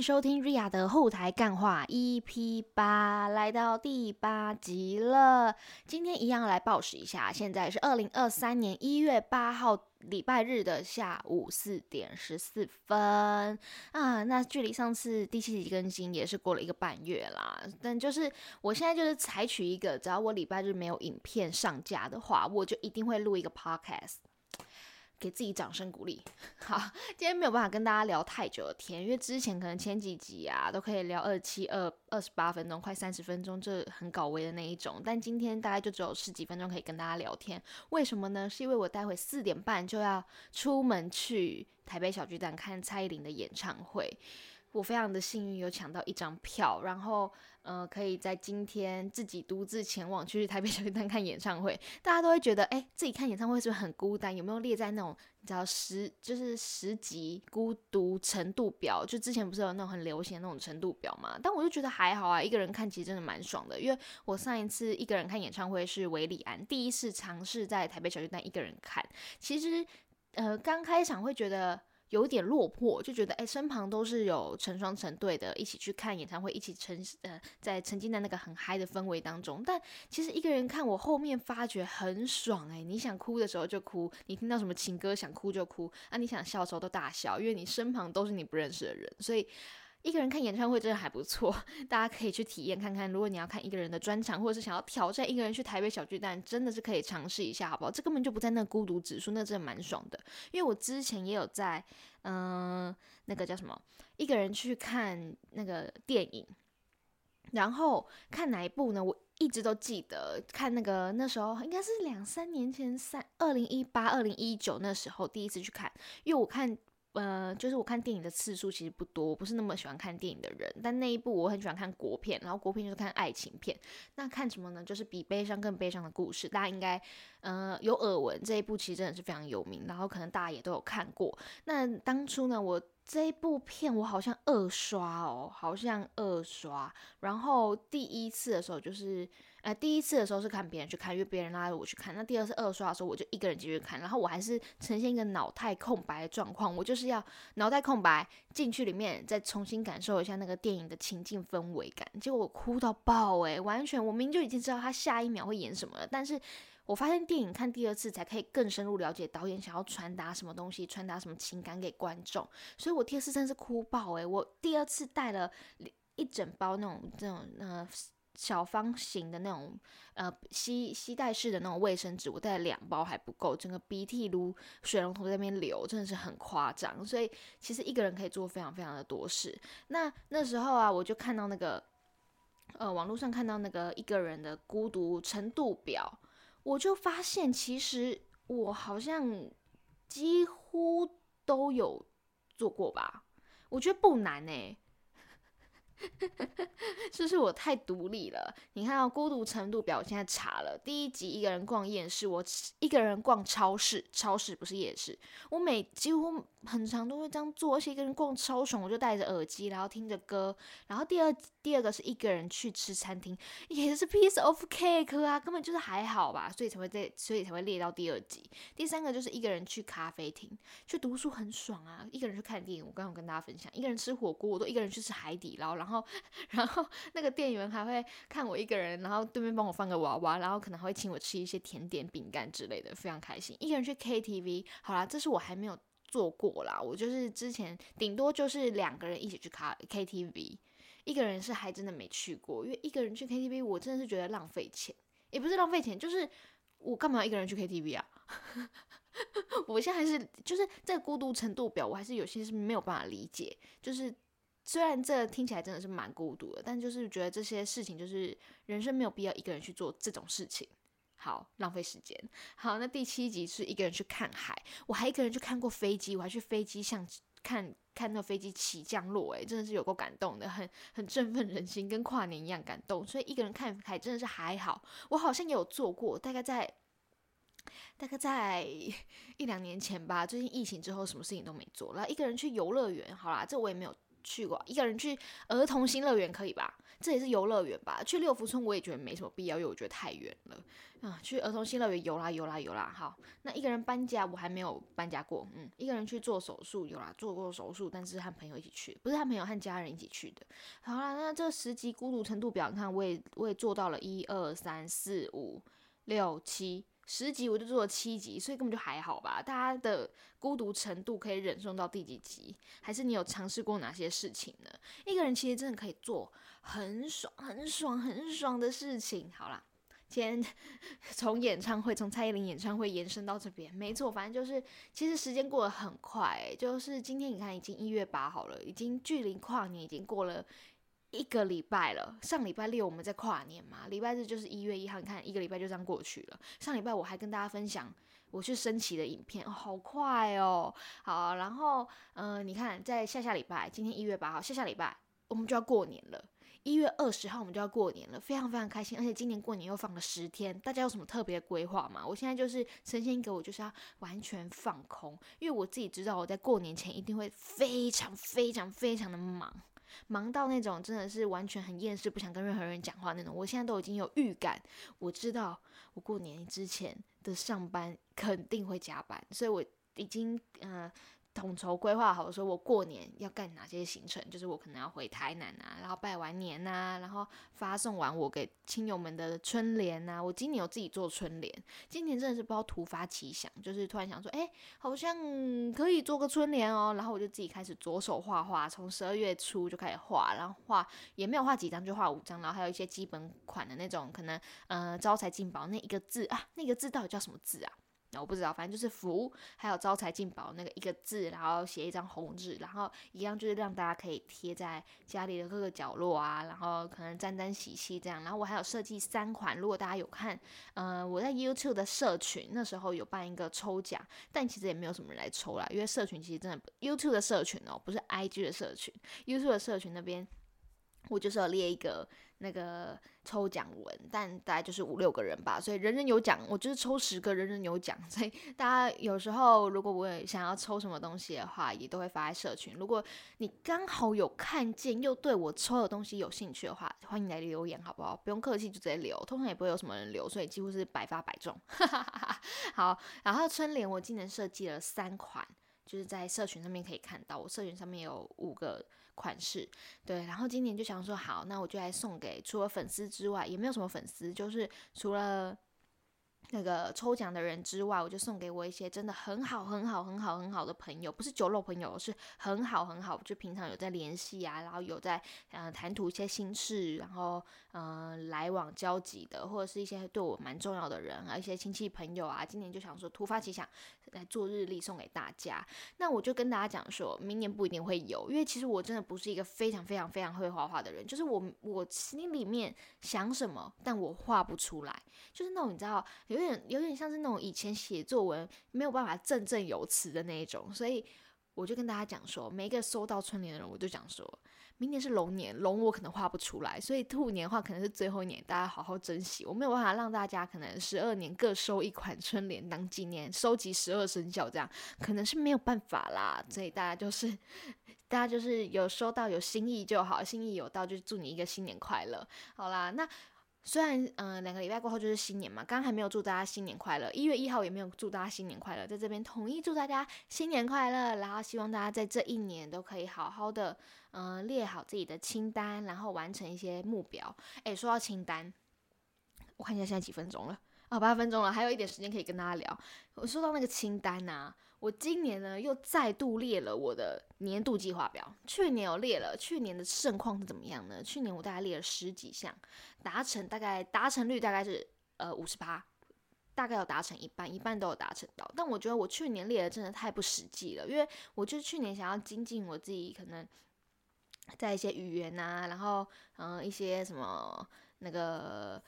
收听瑞亚的后台干话 EP 八，来到第八集了。今天一样来报时一下，现在是二零二三年一月八号礼拜日的下午四点十四分啊。那距离上次第七集更新也是过了一个半月啦。但就是我现在就是采取一个，只要我礼拜日没有影片上架的话，我就一定会录一个 podcast。给自己掌声鼓励。好，今天没有办法跟大家聊太久的天，因为之前可能前几集啊都可以聊二七二二十八分钟，快三十分钟，这很搞微的那一种。但今天大概就只有十几分钟可以跟大家聊天。为什么呢？是因为我待会四点半就要出门去台北小巨蛋看蔡依林的演唱会。我非常的幸运有抢到一张票，然后呃，可以在今天自己独自前往去台北小巨蛋看演唱会。大家都会觉得，哎，自己看演唱会是不是很孤单？有没有列在那种你知道十就是十级孤独程度表？就之前不是有那种很流行那种程度表嘛？但我就觉得还好啊，一个人看其实真的蛮爽的。因为我上一次一个人看演唱会是维里安，第一次尝试在台北小巨蛋一个人看，其实呃刚开场会觉得。有点落魄，就觉得哎，身旁都是有成双成对的，一起去看演唱会，一起沉呃，在沉浸在那个很嗨的氛围当中。但其实一个人看，我后面发觉很爽哎，你想哭的时候就哭，你听到什么情歌想哭就哭，啊，你想笑的时候都大笑，因为你身旁都是你不认识的人，所以。一个人看演唱会真的还不错，大家可以去体验看看。如果你要看一个人的专场，或者是想要挑战一个人去台北小巨蛋，真的是可以尝试一下，好不好？这根本就不在那孤独指数，那真的蛮爽的。因为我之前也有在，嗯，那个叫什么，一个人去看那个电影，然后看哪一部呢？我一直都记得看那个那时候应该是两三年前，三二零一八、二零一九那时候第一次去看，因为我看。呃，就是我看电影的次数其实不多，我不是那么喜欢看电影的人。但那一部我很喜欢看国片，然后国片就是看爱情片。那看什么呢？就是比悲伤更悲伤的故事。大家应该呃有耳闻，这一部其实真的是非常有名，然后可能大家也都有看过。那当初呢，我。这一部片我好像二刷哦，好像二刷。然后第一次的时候就是，呃，第一次的时候是看别人去看，因为别人拉着我去看。那第二次二刷的时候，我就一个人继续看。然后我还是呈现一个脑袋空白的状况，我就是要脑袋空白进去里面，再重新感受一下那个电影的情境氛围感。结果我哭到爆诶，完全我明明就已经知道他下一秒会演什么了，但是。我发现电影看第二次才可以更深入了解导演想要传达什么东西，传达什么情感给观众。所以我第二次真是哭爆诶，我第二次带了一整包那种这种呃小方形的那种呃吸吸带式的那种卫生纸，我带了两包还不够，整个鼻涕如水龙头在那边流，真的是很夸张。所以其实一个人可以做非常非常的多事。那那时候啊，我就看到那个呃网络上看到那个一个人的孤独程度表。我就发现，其实我好像几乎都有做过吧。我觉得不难呢。是不是我太独立了？你看到孤独程度表，现在查了。第一集一个人逛夜市，我一个人逛超市，超市不是夜市。我每几乎很长都会这样做，而且一个人逛超爽，我就戴着耳机，然后听着歌。然后第二第二个是一个人去吃餐厅，也是 piece of cake 啊，根本就是还好吧，所以才会在，所以才会列到第二集。第三个就是一个人去咖啡厅，去读书很爽啊。一个人去看电影，我刚刚跟大家分享，一个人吃火锅，我都一个人去吃海底捞，然后。然后 然后那个店员还会看我一个人，然后对面帮我放个娃娃，然后可能还会请我吃一些甜点、饼干之类的，非常开心。一个人去 KTV，好啦，这是我还没有做过啦。我就是之前顶多就是两个人一起去卡 KTV，一个人是还真的没去过，因为一个人去 KTV，我真的是觉得浪费钱，也不是浪费钱，就是我干嘛要一个人去 KTV 啊？我现在还是就是这个孤独程度表，我还是有些是没有办法理解，就是。虽然这听起来真的是蛮孤独的，但就是觉得这些事情就是人生没有必要一个人去做这种事情，好浪费时间。好，那第七集是一个人去看海，我还一个人去看过飞机，我还去飞机上看看那飞机起降落，诶，真的是有够感动的，很很振奋人心，跟跨年一样感动。所以一个人看海真的是还好，我好像也有做过，大概在大概在一两年前吧。最近疫情之后，什么事情都没做，然后一个人去游乐园，好啦，这我也没有。去过，一个人去儿童新乐园可以吧？这也是游乐园吧？去六福村我也觉得没什么必要，因为我觉得太远了。啊，去儿童新乐园游啦游啦游啦。好，那一个人搬家我还没有搬家过。嗯，一个人去做手术有啦，做过手术，但是和朋友一起去，不是和朋友和家人一起去的。好啦，那这十级孤独程度表，你看我也我也做到了一二三四五六七。十集我就做了七集，所以根本就还好吧。大家的孤独程度可以忍受到第几集？还是你有尝试过哪些事情呢？一个人其实真的可以做很爽、很爽、很爽的事情。好啦，今天 从演唱会，从蔡依林演唱会延伸到这边，没错，反正就是其实时间过得很快。就是今天你看，已经一月八号了，已经距离跨年已经过了。一个礼拜了，上礼拜六我们在跨年嘛，礼拜日就是一月一号，你看一个礼拜就这样过去了。上礼拜我还跟大家分享我去升旗的影片，好快哦，好，然后嗯，你看在下下礼拜，今天一月八号，下下礼拜我们就要过年了，一月二十号我们就要过年了，非常非常开心，而且今年过年又放了十天，大家有什么特别的规划吗？我现在就是呈现一个我就是要完全放空，因为我自己知道我在过年前一定会非常非常非常的忙。忙到那种真的是完全很厌世，不想跟任何人讲话那种。我现在都已经有预感，我知道我过年之前的上班肯定会加班，所以我已经嗯。统筹规划好，说我过年要干哪些行程，就是我可能要回台南啊，然后拜完年呐，然后发送完我给亲友们的春联呐。我今年有自己做春联，今年真的是不知道突发奇想，就是突然想说，哎，好像可以做个春联哦，然后我就自己开始着手画画，从十二月初就开始画，然后画也没有画几张，就画五张，然后还有一些基本款的那种，可能呃招财进宝那一个字啊，那个字到底叫什么字啊？我不知道，反正就是福，还有招财进宝那个一个字，然后写一张红纸，然后一样就是让大家可以贴在家里的各个角落啊，然后可能沾沾喜气这样。然后我还有设计三款，如果大家有看，呃，我在 YouTube 的社群那时候有办一个抽奖，但其实也没有什么人来抽啦，因为社群其实真的 YouTube 的社群哦，不是 IG 的社群，YouTube 的社群那边。我就是要列一个那个抽奖文，但大概就是五六个人吧，所以人人有奖。我就是抽十个人人有奖，所以大家有时候如果我想要抽什么东西的话，也都会发在社群。如果你刚好有看见又对我抽的东西有兴趣的话，欢迎来留言，好不好？不用客气，就直接留。通常也不会有什么人留，所以几乎是百发百中。好，然后春联我今年设计了三款，就是在社群上面可以看到，我社群上面有五个。款式对，然后今年就想说好，那我就来送给除了粉丝之外，也没有什么粉丝，就是除了。那个抽奖的人之外，我就送给我一些真的很好、很好、很好、很好的朋友，不是酒肉朋友，是很好、很好，就平常有在联系啊，然后有在呃谈吐一些心事，然后嗯来往交集的，或者是一些对我蛮重要的人啊，一些亲戚朋友啊，今年就想说突发奇想来做日历送给大家。那我就跟大家讲说，明年不一定会有，因为其实我真的不是一个非常非常非常会画画的人，就是我我心里面想什么，但我画不出来，就是那种你知道。有点有点像是那种以前写作文没有办法振振有词的那一种，所以我就跟大家讲说，每一个收到春联的人，我就讲说，明年是龙年，龙我可能画不出来，所以兔年的话可能是最后一年，大家好好珍惜。我没有办法让大家可能十二年各收一款春联当纪念，收集十二生肖这样，可能是没有办法啦。所以大家就是大家就是有收到有心意就好，心意有到就祝你一个新年快乐。好啦，那。虽然嗯，两个礼拜过后就是新年嘛，刚刚还没有祝大家新年快乐，一月一号也没有祝大家新年快乐，在这边统一祝大家新年快乐，然后希望大家在这一年都可以好好的嗯列好自己的清单，然后完成一些目标。哎，说到清单，我看一下现在几分钟了。啊，八分钟了，还有一点时间可以跟大家聊。我说到那个清单呐，我今年呢又再度列了我的年度计划表。去年有列了，去年的盛况是怎么样呢？去年我大概列了十几项，达成大概达成率大概是呃五十八，大概有达成一半，一半都有达成到。但我觉得我去年列的真的太不实际了，因为我就是去年想要精进我自己，可能在一些语言呐，然后嗯一些什么那个。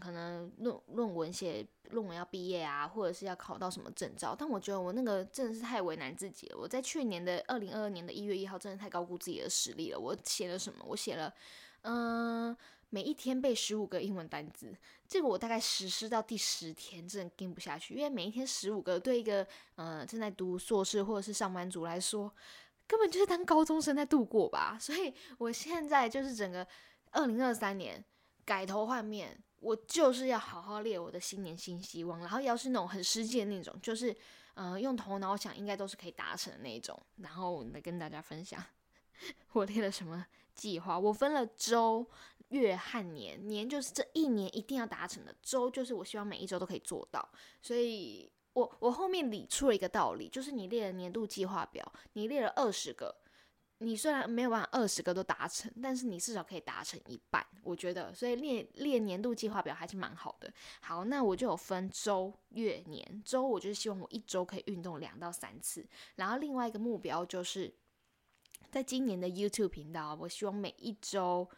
可能论论文写论文要毕业啊，或者是要考到什么证照，但我觉得我那个真的是太为难自己了。我在去年的二零二二年的一月一号，真的太高估自己的实力了。我写了什么？我写了，嗯，每一天背十五个英文单词。这个我大概实施到第十天，真的跟不下去，因为每一天十五个，对一个呃正在读硕士或者是上班族来说。根本就是当高中生在度过吧。所以我现在就是整个二零二三年改头换面，我就是要好好列我的新年新希望，然后要是那种很实际的那种，就是嗯用头脑想，应该都是可以达成的那种，然后来跟大家分享 我列了什么计划。我分了周。月和年，年就是这一年一定要达成的，周就是我希望每一周都可以做到。所以，我我后面理出了一个道理，就是你列了年度计划表，你列了二十个，你虽然没有办法二十个都达成，但是你至少可以达成一半。我觉得，所以列列年度计划表还是蛮好的。好，那我就有分周、月、年。周我就是希望我一周可以运动两到三次，然后另外一个目标就是在今年的 YouTube 频道，我希望每一周。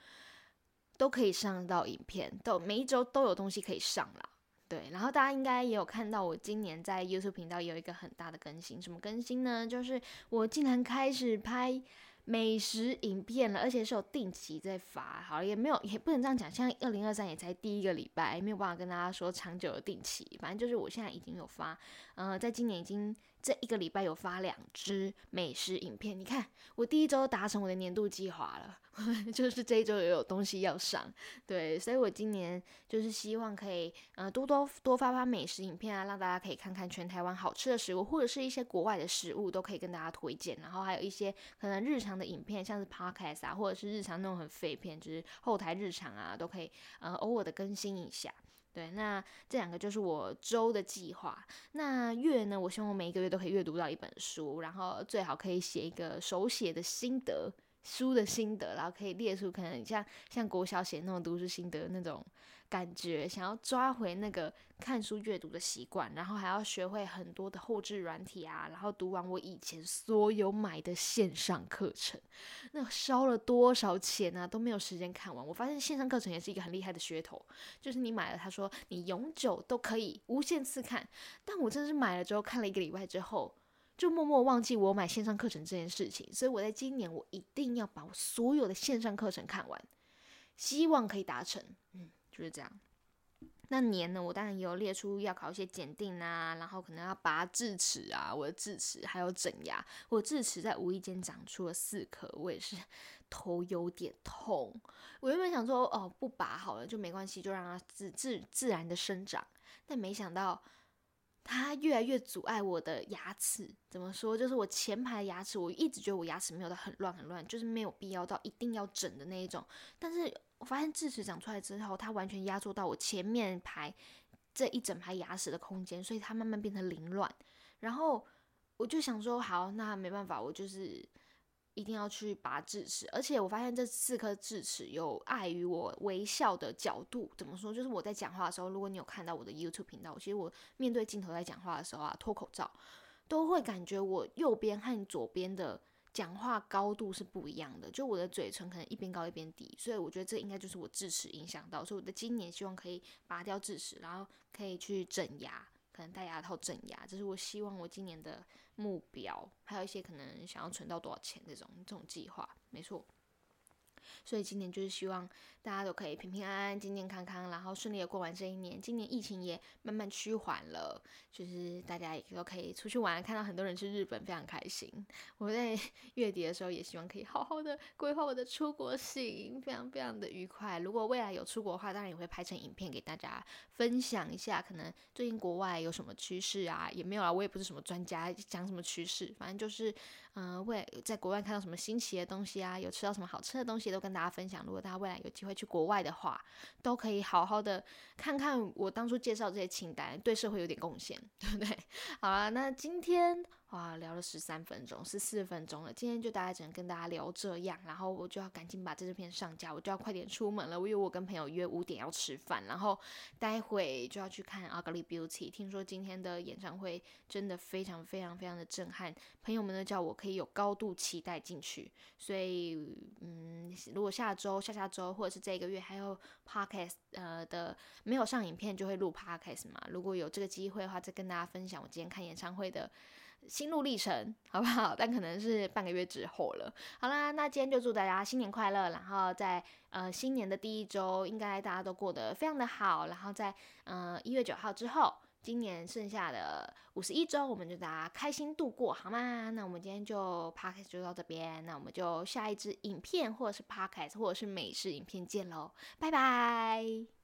都可以上到影片，都每一周都有东西可以上啦。对，然后大家应该也有看到，我今年在 YouTube 频道有一个很大的更新，什么更新呢？就是我竟然开始拍美食影片了，而且是有定期在发。好，也没有，也不能这样讲，像二零二三也才第一个礼拜，没有办法跟大家说长久的定期。反正就是我现在已经有发，嗯，在今年已经。这一个礼拜有发两支美食影片，你看我第一周达成我的年度计划了，就是这一周也有东西要上，对，所以我今年就是希望可以，呃，多多多发发美食影片啊，让大家可以看看全台湾好吃的食物，或者是一些国外的食物都可以跟大家推荐，然后还有一些可能日常的影片，像是 podcast 啊，或者是日常那种很废片，就是后台日常啊，都可以呃偶尔的更新一下。对，那这两个就是我周的计划。那月呢？我希望我每一个月都可以阅读到一本书，然后最好可以写一个手写的心得书的心得，然后可以列出可能像像国小写那种读书心得那种。感觉想要抓回那个看书阅读的习惯，然后还要学会很多的后置软体啊，然后读完我以前所有买的线上课程，那烧了多少钱啊，都没有时间看完。我发现线上课程也是一个很厉害的噱头，就是你买了，他说你永久都可以无限次看，但我真的是买了之后看了一个礼拜之后，就默默忘记我买线上课程这件事情，所以我在今年我一定要把我所有的线上课程看完，希望可以达成，嗯。就是这样。那年呢，我当然也有列出要考一些检定啊，然后可能要拔智齿啊，我的智齿还有整牙。我智齿在无意间长出了四颗，我也是 头有点痛。我原本想说，哦，不拔好了就没关系，就让它自自自然的生长。但没想到它越来越阻碍我的牙齿。怎么说？就是我前排牙齿，我一直觉得我牙齿没有到很乱很乱，就是没有必要到一定要整的那一种。但是我发现智齿长出来之后，它完全压缩到我前面排这一整排牙齿的空间，所以它慢慢变成凌乱。然后我就想说，好，那没办法，我就是一定要去拔智齿。而且我发现这四颗智齿有碍于我微笑的角度。怎么说？就是我在讲话的时候，如果你有看到我的 YouTube 频道，其实我面对镜头在讲话的时候啊，脱口罩都会感觉我右边和左边的。讲话高度是不一样的，就我的嘴唇可能一边高一边低，所以我觉得这应该就是我智齿影响到，所以我的今年希望可以拔掉智齿，然后可以去整牙，可能戴牙套整牙，这是我希望我今年的目标，还有一些可能想要存到多少钱这种这种计划，没错。所以今年就是希望大家都可以平平安安、健健康康，然后顺利的过完这一年。今年疫情也慢慢趋缓了，就是大家也都可以出去玩，看到很多人去日本，非常开心。我在 月底的时候也希望可以好好的规划我的出国行，非常非常的愉快。如果未来有出国的话，当然也会拍成影片给大家分享一下。可能最近国外有什么趋势啊？也没有啊，我也不是什么专家，讲什么趋势，反正就是。嗯，未在国外看到什么新奇的东西啊，有吃到什么好吃的东西，都跟大家分享。如果大家未来有机会去国外的话，都可以好好的看看我当初介绍这些清单，对社会有点贡献，对不对？好啊，那今天。哇，聊了十三分钟，十四分钟了。今天就大概只能跟大家聊这样，然后我就要赶紧把这支片上架，我就要快点出门了。因为我跟朋友约五点要吃饭，然后待会就要去看 Ugly Beauty。听说今天的演唱会真的非常非常非常的震撼，朋友们呢叫我可以有高度期待进去。所以，嗯，如果下周、下下周或者是这个月还有 Podcast 呃的没有上影片，就会录 Podcast 嘛。如果有这个机会的话，再跟大家分享我今天看演唱会的。心路历程，好不好？但可能是半个月之后了。好啦，那今天就祝大家新年快乐。然后在呃新年的第一周，应该大家都过得非常的好。然后在呃一月九号之后，今年剩下的五十一周，我们就大家开心度过，好吗？那我们今天就 podcast 就到这边，那我们就下一支影片或者是 podcast 或者是美式影片见喽，拜拜。